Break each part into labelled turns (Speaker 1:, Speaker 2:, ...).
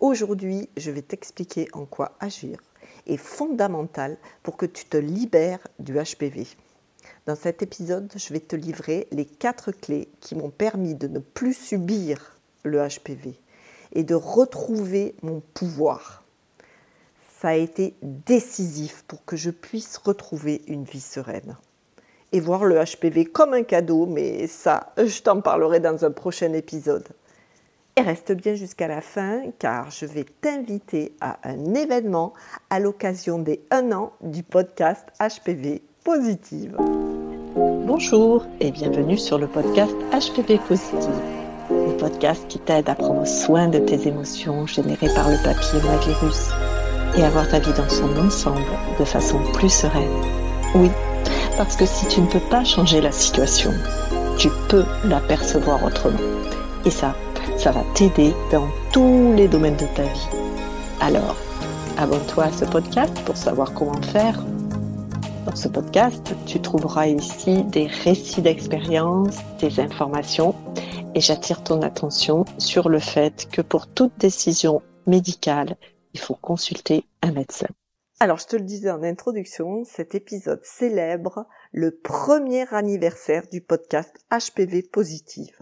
Speaker 1: Aujourd'hui, je vais t'expliquer en quoi agir est fondamental pour que tu te libères du HPV. Dans cet épisode, je vais te livrer les quatre clés qui m'ont permis de ne plus subir le HPV et de retrouver mon pouvoir. Ça a été décisif pour que je puisse retrouver une vie sereine et voir le HPV comme un cadeau, mais ça, je t'en parlerai dans un prochain épisode. Et reste bien jusqu'à la fin car je vais t'inviter à un événement à l'occasion des 1 an du podcast HPV Positive. Bonjour et bienvenue sur le podcast HPV Positive, le podcast qui t'aide à prendre soin de tes émotions générées par le papillomavirus et avoir ta vie dans son ensemble de façon plus sereine. Oui, parce que si tu ne peux pas changer la situation, tu peux l'apercevoir autrement. Et ça, ça va t'aider dans tous les domaines de ta vie. Alors, abonne-toi à ce podcast pour savoir comment faire. Dans ce podcast, tu trouveras ici des récits d'expérience, des informations et j'attire ton attention sur le fait que pour toute décision médicale, il faut consulter un médecin. Alors, je te le disais en introduction, cet épisode célèbre le premier anniversaire du podcast HPV Positive.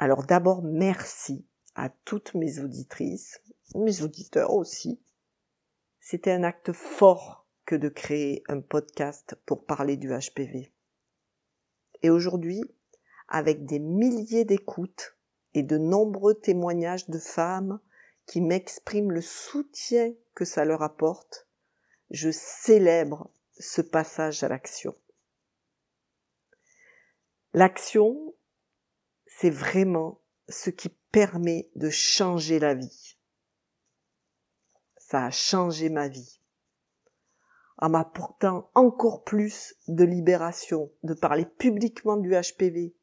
Speaker 1: Alors d'abord, merci à toutes mes auditrices, mes auditeurs aussi. C'était un acte fort que de créer un podcast pour parler du HPV. Et aujourd'hui, avec des milliers d'écoutes et de nombreux témoignages de femmes qui m'expriment le soutien que ça leur apporte, je célèbre ce passage à l'action. L'action, c'est vraiment ce qui permet de changer la vie. Ça a changé ma vie. En m'apportant encore plus de libération, de parler publiquement du HPV.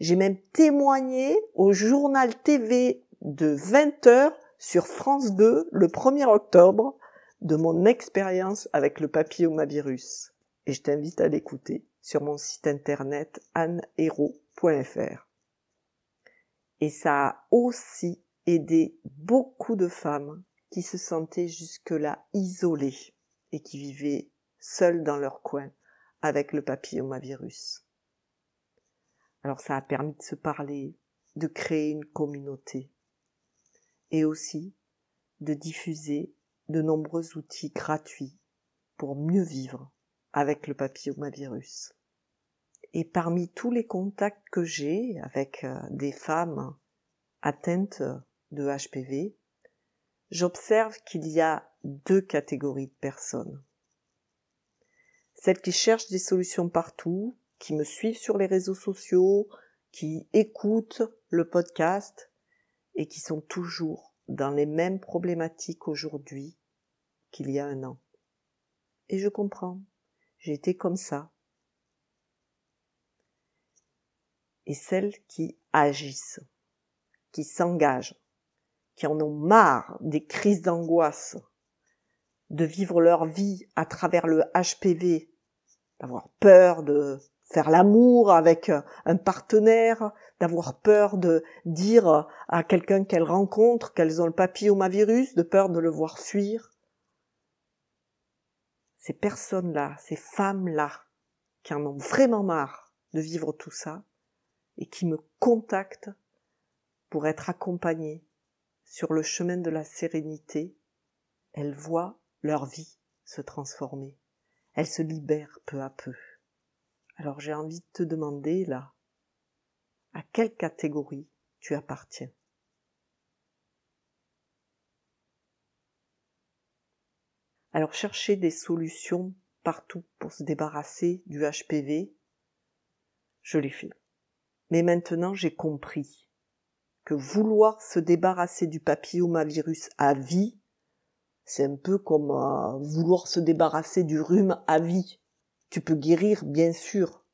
Speaker 1: J'ai même témoigné au journal TV de 20 heures sur France 2 le 1er octobre de mon expérience avec le papillomavirus. Et je t'invite à l'écouter sur mon site internet annehero.fr. Et ça a aussi aidé beaucoup de femmes qui se sentaient jusque-là isolées et qui vivaient seules dans leur coin avec le papillomavirus. Alors ça a permis de se parler, de créer une communauté et aussi de diffuser de nombreux outils gratuits pour mieux vivre avec le papillomavirus. Et parmi tous les contacts que j'ai avec euh, des femmes atteintes de HPV, j'observe qu'il y a deux catégories de personnes. Celles qui cherchent des solutions partout, qui me suivent sur les réseaux sociaux, qui écoutent le podcast et qui sont toujours dans les mêmes problématiques aujourd'hui qu'il y a un an. Et je comprends. J'étais comme ça. Et celles qui agissent, qui s'engagent, qui en ont marre des crises d'angoisse, de vivre leur vie à travers le HPV, d'avoir peur de faire l'amour avec un partenaire, d'avoir peur de dire à quelqu'un qu'elles rencontrent qu'elles ont le papillomavirus, de peur de le voir fuir. Ces personnes-là, ces femmes-là, qui en ont vraiment marre de vivre tout ça, et qui me contactent pour être accompagnées sur le chemin de la sérénité, elles voient leur vie se transformer. Elles se libèrent peu à peu. Alors j'ai envie de te demander là, à quelle catégorie tu appartiens? Alors chercher des solutions partout pour se débarrasser du HPV, je l'ai fait. Mais maintenant j'ai compris que vouloir se débarrasser du papillomavirus à vie, c'est un peu comme euh, vouloir se débarrasser du rhume à vie. Tu peux guérir, bien sûr,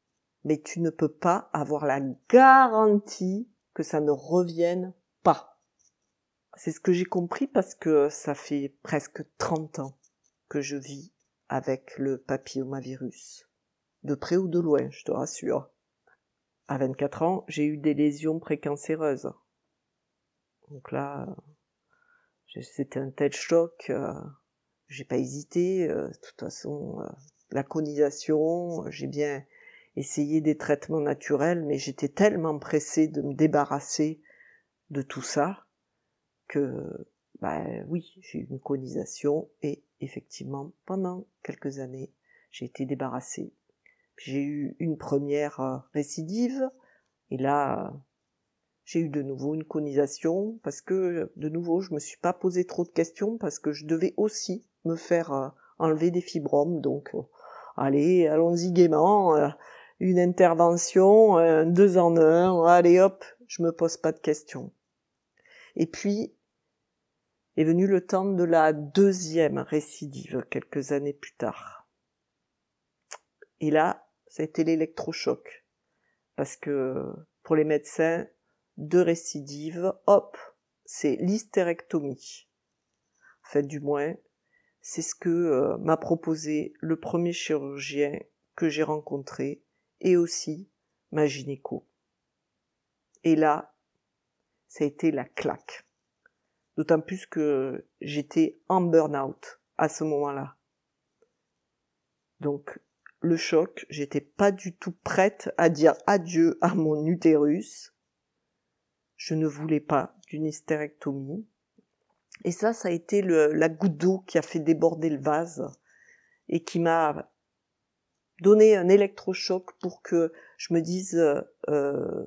Speaker 1: mais tu ne peux pas avoir la garantie que ça ne revienne pas. C'est ce que j'ai compris parce que ça fait presque 30 ans que je vis avec le papillomavirus. De près ou de loin, je te rassure. À 24 ans, j'ai eu des lésions précancéreuses. Donc là, C'était un tel choc, euh, j'ai pas hésité. Euh, de toute façon, euh, la conisation, j'ai bien essayé des traitements naturels, mais j'étais tellement pressée de me débarrasser de tout ça que, bah oui, j'ai eu une conisation et effectivement, pendant quelques années, j'ai été débarrassée. J'ai eu une première récidive. Et là, j'ai eu de nouveau une conisation parce que de nouveau je me suis pas posé trop de questions parce que je devais aussi me faire euh, enlever des fibromes. Donc euh, allez allons-y gaiement euh, une intervention deux en un allez hop je me pose pas de questions. Et puis est venu le temps de la deuxième récidive quelques années plus tard. Et là ça a été l'électrochoc parce que pour les médecins de récidive, hop, c'est l'hystérectomie. En fait, du moins, c'est ce que euh, m'a proposé le premier chirurgien que j'ai rencontré et aussi ma gynéco. Et là, ça a été la claque. D'autant plus que j'étais en burn-out à ce moment-là. Donc, le choc, j'étais pas du tout prête à dire adieu à mon utérus. Je ne voulais pas d'une hystérectomie. Et ça, ça a été le, la goutte d'eau qui a fait déborder le vase et qui m'a donné un électrochoc pour que je me dise euh,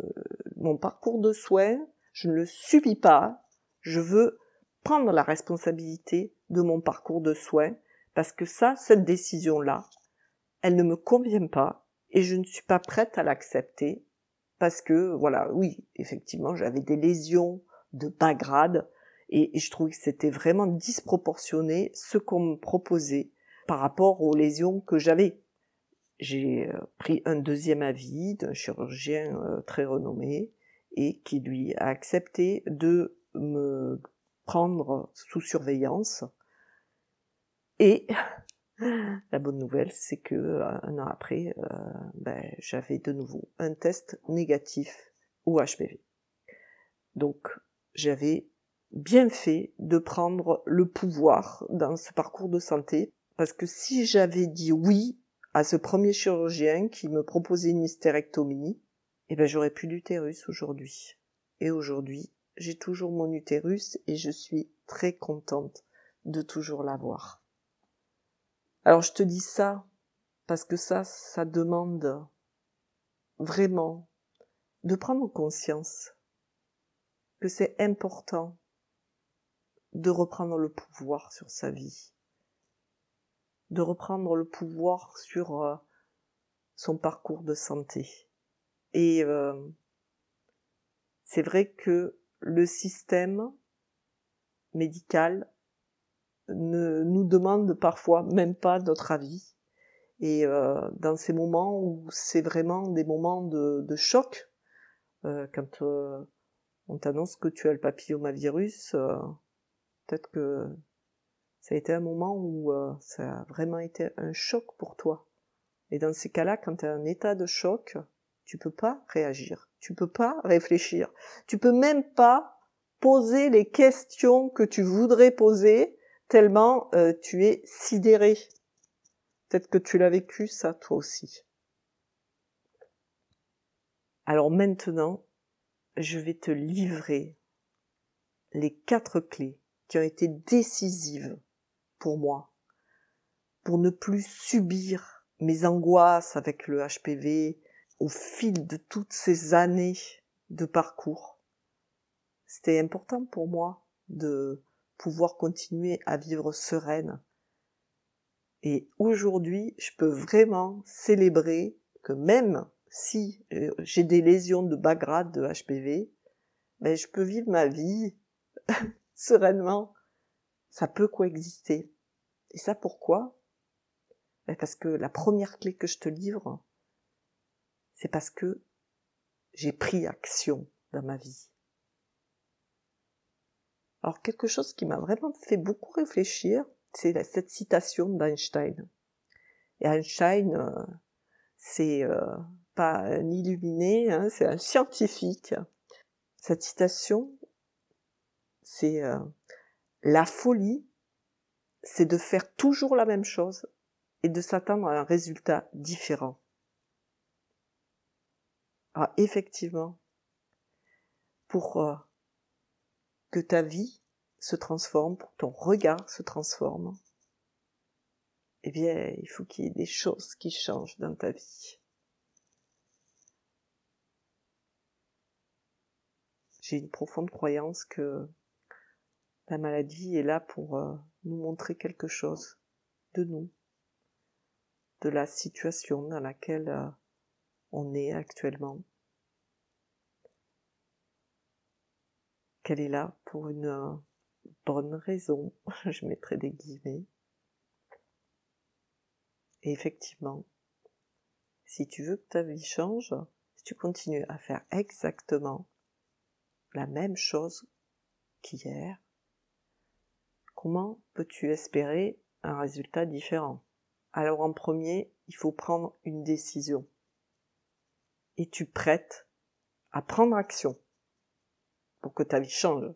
Speaker 1: mon parcours de soins, je ne le subis pas, je veux prendre la responsabilité de mon parcours de soins parce que ça, cette décision-là, elle ne me convient pas et je ne suis pas prête à l'accepter parce que voilà, oui, effectivement, j'avais des lésions de bas grade et, je trouvais que c'était vraiment disproportionné ce qu'on me proposait par rapport aux lésions que j'avais. J'ai euh, pris un deuxième avis d'un chirurgien euh, très renommé et qui lui a accepté de me prendre sous surveillance et la bonne nouvelle, c'est que euh, un an après, euh, ben, j'avais de nouveau un test négatif au HPV. Donc, j'avais bien fait de prendre le pouvoir dans ce parcours de santé, parce que si j'avais dit oui à ce premier chirurgien qui me proposait une hystérectomie, eh ben j'aurais plus d'utérus aujourd'hui. Et aujourd'hui, j'ai toujours mon utérus et je suis très contente de toujours l'avoir. Alors je te dis ça parce que ça, ça demande vraiment de prendre conscience que c'est important de reprendre le pouvoir sur sa vie, de reprendre le pouvoir sur euh, son parcours de santé. Et euh, c'est vrai que le système médical ne nous demande parfois même pas notre avis. Et euh, dans ces moments où c'est vraiment des moments de, de choc, euh, quand euh, on t'annonce que tu as le papillomavirus, euh, peut-être que ça a été un moment où euh, ça a vraiment été un choc pour toi. Et dans ces cas-là, quand tu es en état de choc, tu peux pas réagir, tu peux pas réfléchir, tu peux même pas poser les questions que tu voudrais poser tellement euh, tu es sidéré. Peut-être que tu l'as vécu ça toi aussi. Alors maintenant, je vais te livrer les quatre clés qui ont été décisives pour moi, pour ne plus subir mes angoisses avec le HPV au fil de toutes ces années de parcours. C'était important pour moi de pouvoir continuer à vivre sereine. Et aujourd'hui, je peux vraiment célébrer que même si euh, j'ai des lésions de bas grade de HPV, ben je peux vivre ma vie sereinement. Ça peut coexister. Et ça pourquoi? Ben Parce que la première clé que je te livre, c'est parce que j'ai pris action dans ma vie. Alors quelque chose qui m'a vraiment fait beaucoup réfléchir, c'est cette citation d'Einstein. Et Einstein, euh, c'est euh, pas un illuminé, hein, c'est un scientifique. Cette citation, c'est euh, La folie, c'est de faire toujours la même chose et de s'attendre à un résultat différent. Ah, effectivement, pour euh, que ta vie se transforme, que ton regard se transforme, eh bien, il faut qu'il y ait des choses qui changent dans ta vie. J'ai une profonde croyance que la maladie est là pour euh, nous montrer quelque chose de nous, de la situation dans laquelle euh, on est actuellement. Qu'elle est là pour une euh, bonne raison, je mettrai des guillemets. Et effectivement, si tu veux que ta vie change, si tu continues à faire exactement la même chose qu'hier, comment peux-tu espérer un résultat différent? Alors en premier, il faut prendre une décision. Et tu prêtes à prendre action pour que ta vie change.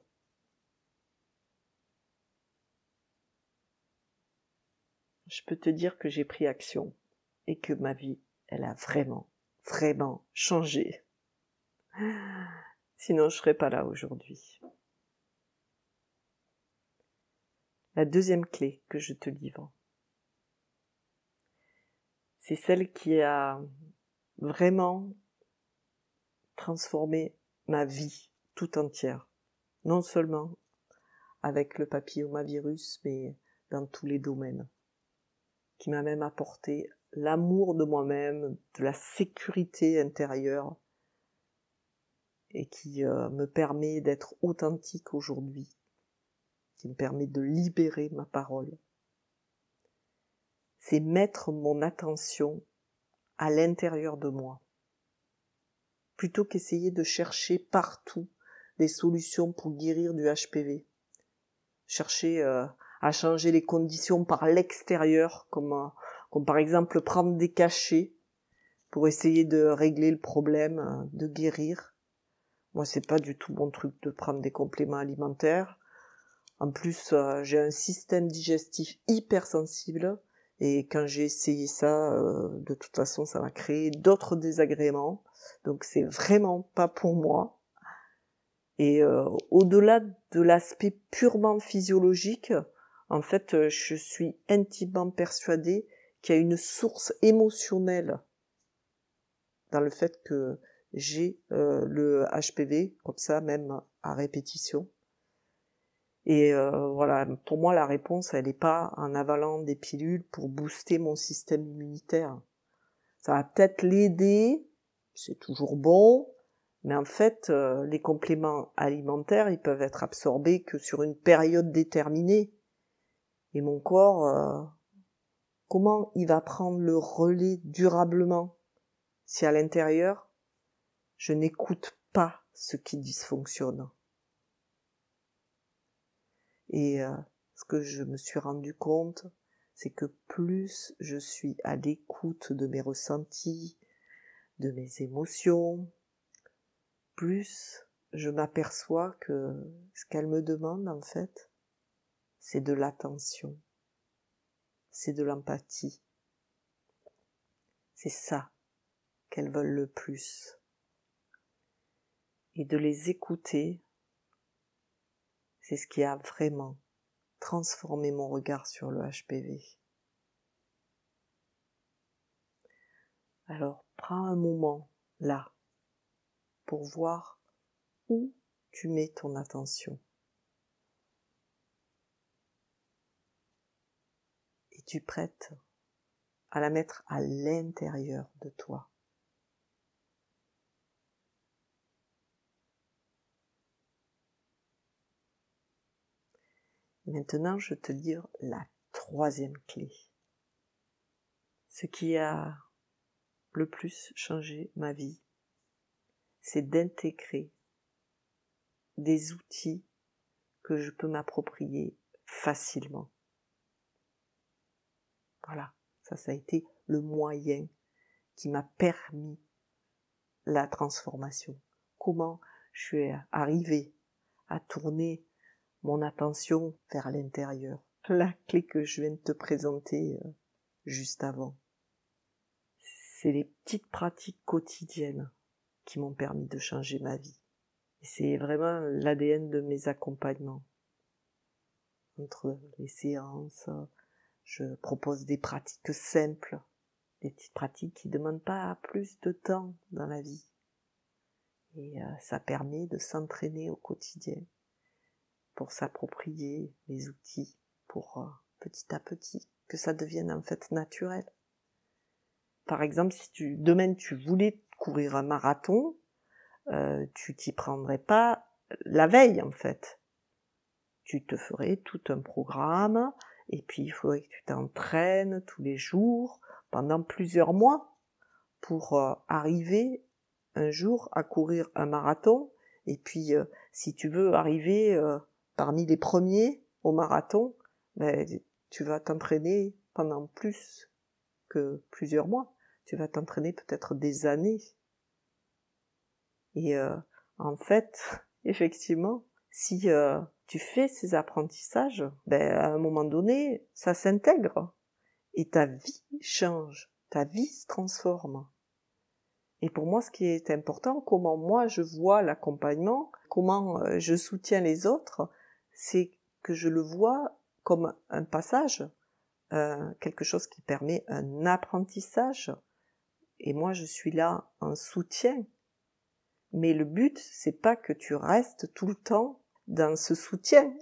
Speaker 1: Je peux te dire que j'ai pris action et que ma vie, elle a vraiment, vraiment changé. Sinon, je serais pas là aujourd'hui. La deuxième clé que je te livre, c'est celle qui a vraiment transformé ma vie tout entière. Non seulement avec le papillomavirus, mais dans tous les domaines. Qui m'a même apporté l'amour de moi-même, de la sécurité intérieure, et qui euh, me permet d'être authentique aujourd'hui, qui me permet de libérer ma parole. C'est mettre mon attention à l'intérieur de moi, plutôt qu'essayer de chercher partout des solutions pour guérir du HPV. Chercher euh, à changer les conditions par l'extérieur, comme, euh, comme par exemple prendre des cachets pour essayer de régler le problème, de guérir. Moi, c'est pas du tout mon truc de prendre des compléments alimentaires. En plus, euh, j'ai un système digestif hyper sensible et quand j'ai essayé ça, euh, de toute façon, ça m'a créé d'autres désagréments. Donc, c'est vraiment pas pour moi. Et euh, au-delà de l'aspect purement physiologique, en fait, je suis intimement persuadée qu'il y a une source émotionnelle dans le fait que j'ai euh, le HPV, comme ça, même à répétition. Et euh, voilà, pour moi, la réponse, elle n'est pas en avalant des pilules pour booster mon système immunitaire. Ça va peut-être l'aider, c'est toujours bon, mais en fait, euh, les compléments alimentaires, ils peuvent être absorbés que sur une période déterminée. Et mon corps, comment il va prendre le relais durablement si à l'intérieur, je n'écoute pas ce qui dysfonctionne. Et euh, ce que je me suis rendu compte, c'est que plus je suis à l'écoute de mes ressentis, de mes émotions, plus je m'aperçois que ce qu'elles me demandent en fait, c'est de l'attention, c'est de l'empathie. C'est ça qu'elles veulent le plus et de les écouter, c'est ce qui a vraiment transformé mon regard sur le HPV. Alors prends un moment là pour voir où tu mets ton attention. Et tu prêtes à la mettre à l'intérieur de toi. Maintenant, je te dire la troisième clé. Ce qui a le plus changé ma vie, c'est d'intégrer des outils que je peux m'approprier facilement. Voilà, ça, ça a été le moyen qui m'a permis la transformation. Comment je suis arrivée à tourner mon attention vers l'intérieur? La clé que je viens de te présenter euh, juste avant. C'est les petites pratiques quotidiennes qui m'ont permis de changer ma vie. C'est vraiment l'ADN de mes accompagnements. Entre les séances, je propose des pratiques simples, des petites pratiques qui ne demandent pas plus de temps dans la vie. Et euh, ça permet de s'entraîner au quotidien pour s'approprier les outils, pour euh, petit à petit que ça devienne en fait naturel. Par exemple, si tu demain tu voulais courir un marathon, euh, tu t'y prendrais pas la veille en fait. Tu te ferais tout un programme et puis il faudrait que tu t'entraînes tous les jours pendant plusieurs mois pour euh, arriver un jour à courir un marathon et puis euh, si tu veux arriver parmi les premiers au marathon, ben, tu vas t'entraîner pendant plus que plusieurs mois. Tu vas t'entraîner peut-être des années. Et euh, en fait, effectivement, si euh, tu fais ces apprentissages, ben, à un moment donné, ça s'intègre. Et ta vie change, ta vie se transforme. Et pour moi, ce qui est important, comment moi je vois l'accompagnement, comment euh, je soutiens les autres, c'est que je le vois comme un passage, quelque chose qui permet un apprentissage. Et moi, je suis là en soutien. Mais le but, c'est pas que tu restes tout le temps dans ce soutien.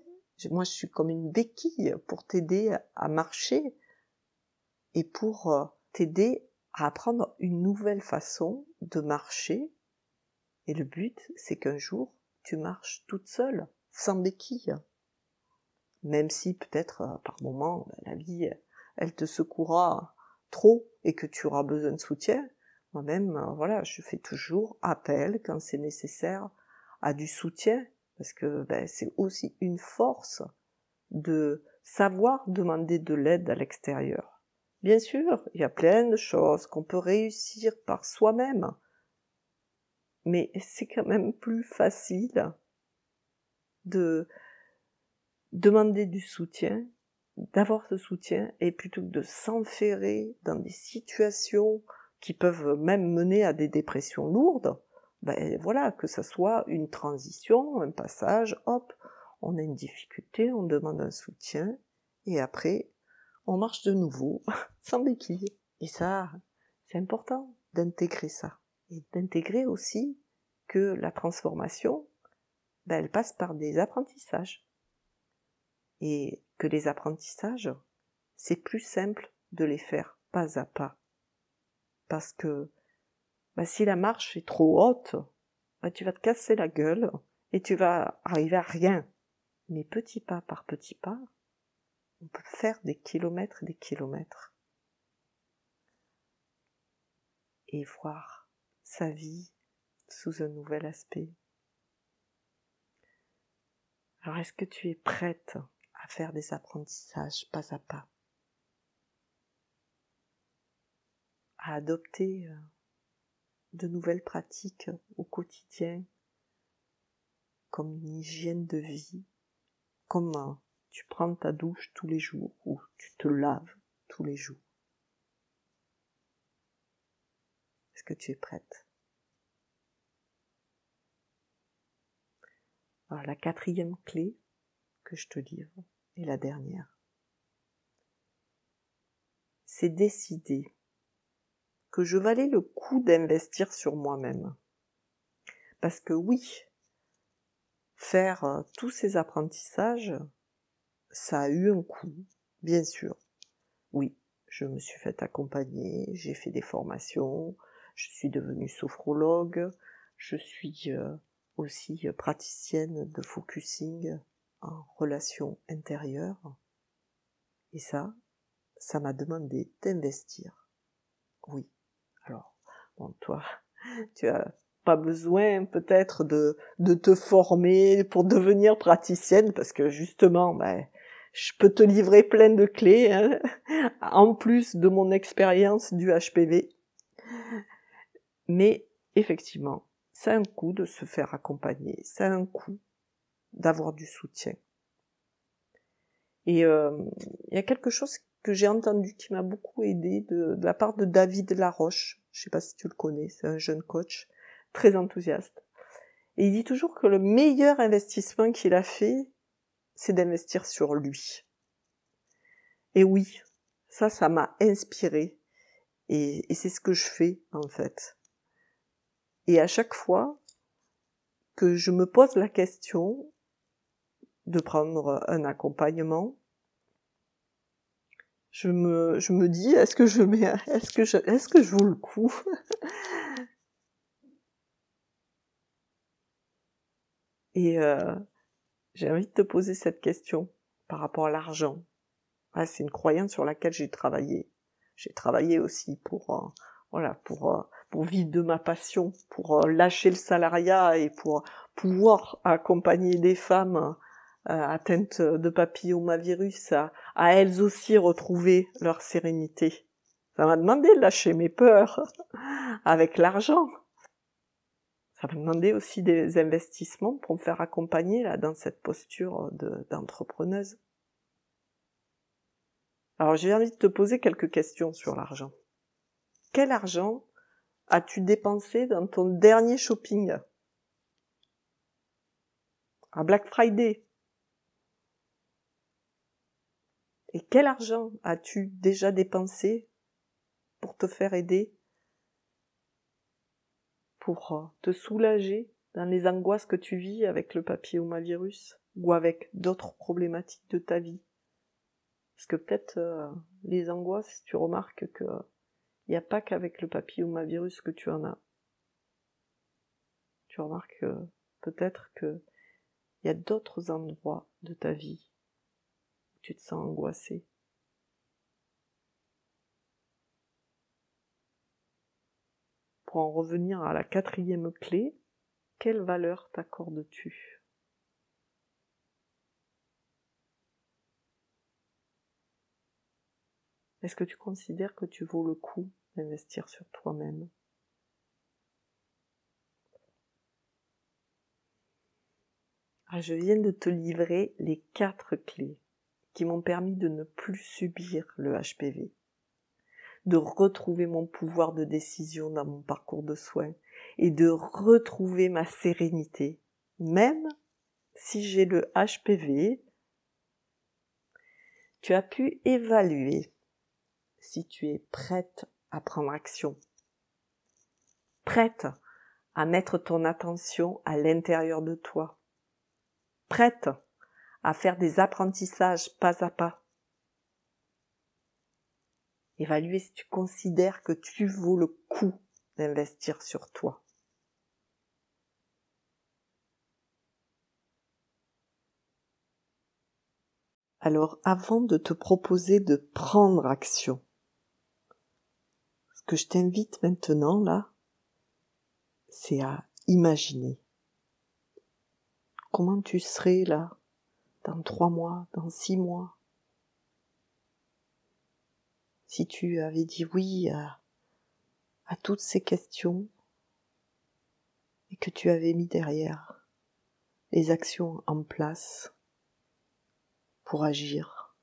Speaker 1: Moi, je suis comme une béquille pour t'aider à marcher et pour euh, t'aider à apprendre une nouvelle façon de marcher. Et le but, c'est qu'un jour, tu marches toute seule, sans béquille même si peut-être euh, par moment la vie elle te secouera trop et que tu auras besoin de soutien. Moi-même, euh, voilà, je fais toujours appel quand c'est nécessaire à du soutien parce que ben, c'est aussi une force de savoir demander de l'aide à l'extérieur. Bien sûr, il y a plein de choses qu'on peut réussir par soi-même, mais c'est quand même plus facile de demander du soutien, d'avoir ce soutien, et plutôt que de s'enferrer dans des situations qui peuvent même mener à des dépressions lourdes, ben voilà, que ça soit une transition, un passage, hop, on a une difficulté, on demande un soutien, et après, on marche de nouveau, sans béquille. Et ça, c'est important d'intégrer ça. Et d'intégrer aussi que la transformation, ben, elle passe par des apprentissages et que les apprentissages, c'est plus simple de les faire pas à pas. Parce que bah, si la marche est trop haute, bah, tu vas te casser la gueule et tu vas arriver à rien. Mais petit pas par petit pas, on peut faire des kilomètres et des kilomètres. Et voir sa vie sous un nouvel aspect. Alors est-ce que tu es prête? À faire des apprentissages pas à pas, à adopter euh, de nouvelles pratiques au quotidien, comme une hygiène de vie, comme euh, tu prends ta douche tous les jours ou tu te laves tous les jours. Est-ce que tu es prête? Alors la quatrième clé que je te livre, et la dernière. C'est décider que je valais le coup d'investir sur moi-même. Parce que oui, faire euh, tous ces apprentissages, ça a eu un coût, bien sûr. Oui, je me suis fait accompagner, j'ai fait des formations, je suis devenue sophrologue, je suis euh, aussi praticienne de focusing relation intérieure. Et ça, ça m'a demandé d'investir. Oui. Alors, bon, toi, tu as pas besoin peut-être de, te former pour devenir praticienne parce que justement, ben, je peux te livrer plein de clés hein, en plus de mon expérience du HPV. Mais effectivement, c'est un coup de se faire accompagner, c'est un coup d'avoir du soutien. Et euh, il y a quelque chose que j'ai entendu qui m'a beaucoup aidé de, la part de David Laroche. Je sais pas si tu le connais, c'est un jeune coach très enthousiaste. Et il dit toujours que le meilleur investissement qu'il a fait, c'est d'investir sur lui. Et oui, ça, ça m'a inspiré. Et, et c'est ce que je fais, en fait. Et à chaque fois que je me pose la question de prendre un accompagnement, je me, je me dis, est-ce que je mets, est-ce que je, est-ce que je vaut le coup? Et euh, j'ai envie de te poser cette question par rapport à l'argent. Ah, c'est une croyance sur laquelle j'ai travaillé. J'ai travaillé aussi pour euh, voilà pour euh, pour vivre de ma passion, pour euh, lâcher le salariat et pour pouvoir accompagner des femmes atteintes de papillomavirus à, elles aussi retrouver leur sérénité. Ça m'a demandé de lâcher mes peurs avec l'argent. Ça m'a demandé aussi des investissements pour me faire accompagner dans cette posture d'entrepreneuse. Alors j'ai envie de te poser quelques questions sur l'argent. Quel argent as-tu dépensé dans ton dernier shopping? À Black Friday? Et quel argent as-tu déjà dépensé pour te faire aider Pour euh, te soulager dans les angoisses que tu vis avec le papillomavirus ou avec d'autres problématiques de ta vie? Parce que peut-être euh, les angoisses, tu remarques que il n'y a pas qu'avec le papillomavirus que tu en as. Tu remarques peut-être que il y a d'autres endroits de ta vie tu te sens angoissé. Pour en revenir à la quatrième clé, quelle valeur t'accordes-tu? Est-ce que tu considères que tu vaux le coup d'investir sur toi-même? Ah, Je viens de te livrer les quatre clés qui m'ont permis de ne plus subir le HPV, de retrouver mon pouvoir de décision dans mon parcours de soins et de retrouver ma sérénité, même si j'ai le HPV. Tu as pu évaluer si tu es prête à prendre action, prête à mettre ton attention à l'intérieur de toi, prête à faire des apprentissages pas à pas. Évaluer si tu considères que tu vaux le coup d'investir sur toi. Alors avant de te proposer de prendre action, que je t'invite maintenant là, c'est à imaginer comment tu serais là dans trois mois, dans six mois. Si tu avais dit oui à, toutes ces questions et que tu avais mis derrière les actions en place pour agir,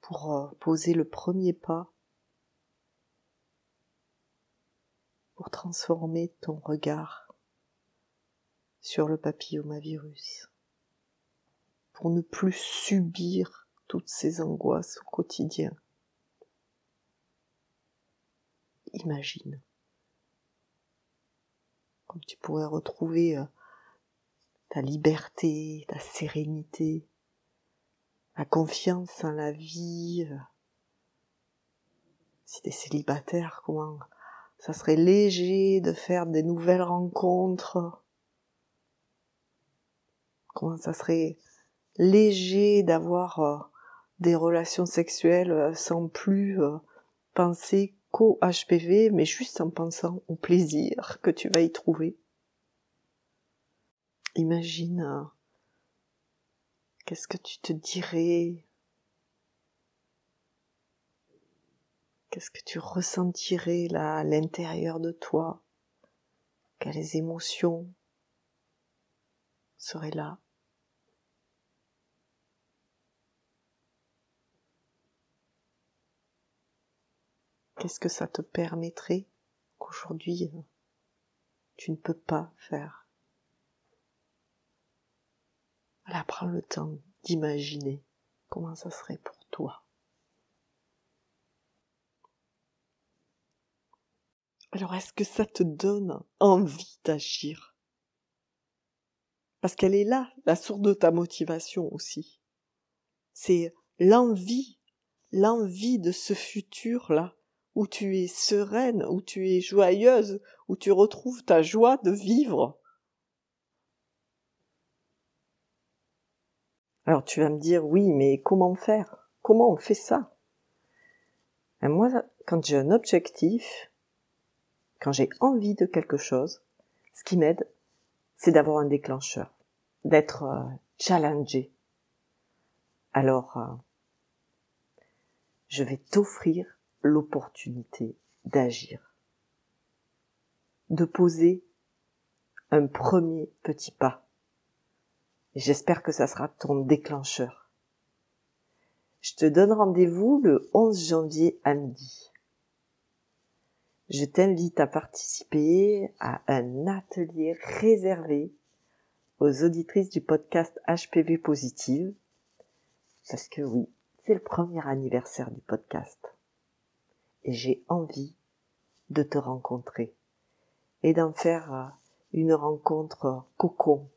Speaker 1: pour euh, poser le premier pas pour transformer ton regard sur le papillomavirus, pour ne plus subir toutes ces angoisses au quotidien. Imagine comme tu pourrais retrouver euh, ta liberté, ta sérénité, la confiance en la vie. Euh. Si tu es célibataire, comment ça serait léger de faire des nouvelles rencontres? Comment ça serait léger d'avoir euh, des relations sexuelles euh, sans plus euh, penser qu'au HPV, mais juste en pensant au plaisir que tu vas y trouver. Imagine qu'est-ce que tu te dirais? Qu'est-ce que tu ressentirais là à l'intérieur de toi? Quelles émotions seraient là? Qu'est-ce que ça te permettrait qu'aujourd'hui euh, tu ne peux pas faire? Voilà, prends le temps d'imaginer comment ça serait pour toi. Alors est-ce que ça te donne envie d'agir? Parce qu'elle est là, la source de ta motivation aussi. C'est l'envie, l'envie de ce futur-là, où tu es sereine, où tu es joyeuse, où tu retrouves ta joie de vivre. Alors tu vas me dire, oui, mais comment faire? Comment on fait ça? Et Moi, quand j'ai un objectif, quand j'ai envie de quelque chose, ce qui m'aide, c'est d'avoir un déclencheur, d'être euh, challengé. Alors, euh, je vais t'offrir l'opportunité d'agir, de poser un premier petit pas. J'espère que ça sera ton déclencheur. Je te donne rendez-vous le 11 janvier à midi je t'invite à participer à un atelier réservé aux auditrices du podcast HPV Positive. Parce que oui, c'est le premier anniversaire du podcast. J'ai envie de te rencontrer et d'en faire euh, une rencontre cocon.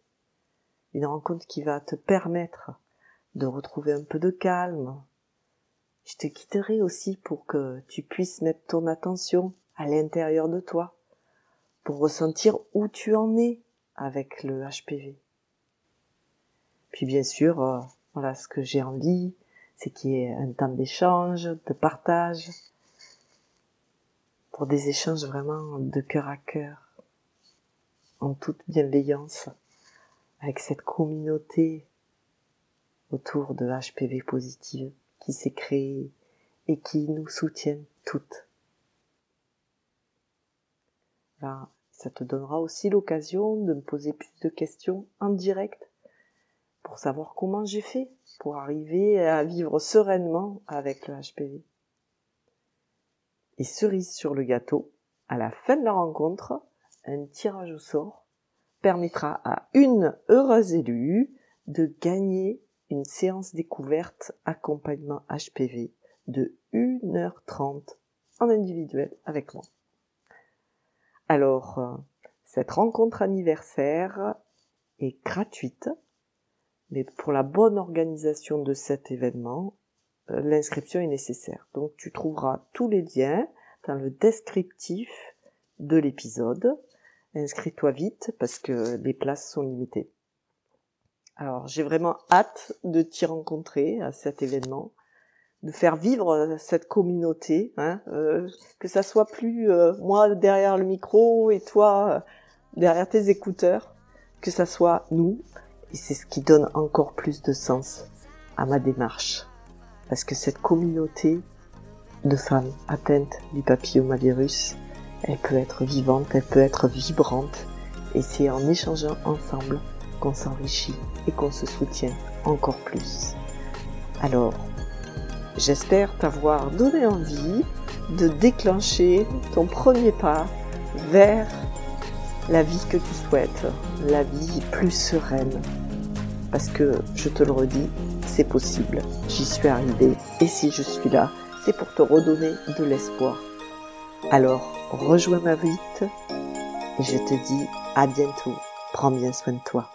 Speaker 1: Une rencontre qui va te permettre de retrouver un peu de calme. Je te quitterai aussi pour que tu puisses mettre ton attention à l'intérieur de toi pour ressentir où tu en es avec le HPV. Puis bien sûr, euh, voilà ce que j'ai envie, c'est qu'il y ait un temps d'échange, de partage, pour des échanges vraiment de cœur à cœur, en toute bienveillance, avec cette communauté autour de HPV positive qui s'est créée et qui nous soutiennent toutes ça te donnera aussi l'occasion de me poser plus de questions en direct pour savoir comment j'ai fait pour arriver à vivre sereinement avec le HPV. Et cerise sur le gâteau, à la fin de la rencontre, un tirage au sort permettra à une heureuse élue de gagner une séance découverte accompagnement HPV de 1h30 en individuel avec moi. Alors, euh, cette rencontre anniversaire est gratuite, mais pour la bonne organisation de cet événement, l'inscription est nécessaire. Donc tu trouveras tous les liens dans le descriptif de l'épisode. Inscris-toi vite parce que les places sont limitées. Alors j'ai vraiment hâte de t'y rencontrer à cet événement de faire vivre euh, cette communauté, hein, euh, que ça soit plus euh, moi derrière le micro et toi derrière tes écouteurs, que ça soit nous, et c'est ce qui donne encore plus de sens à ma démarche, parce que cette communauté de femmes atteintes du papillomavirus, elle peut être vivante, elle peut être vibrante, et c'est en échangeant ensemble qu'on s'enrichit et qu'on se soutient encore plus. Alors, J'espère t'avoir donné envie de déclencher ton premier pas vers la vie que tu souhaites, la vie plus sereine. Parce que, je te le redis, c'est possible. J'y suis arrivée et si je suis là, c'est pour te redonner de l'espoir. Alors, rejoins-moi vite et je te dis à bientôt. Prends bien soin de toi.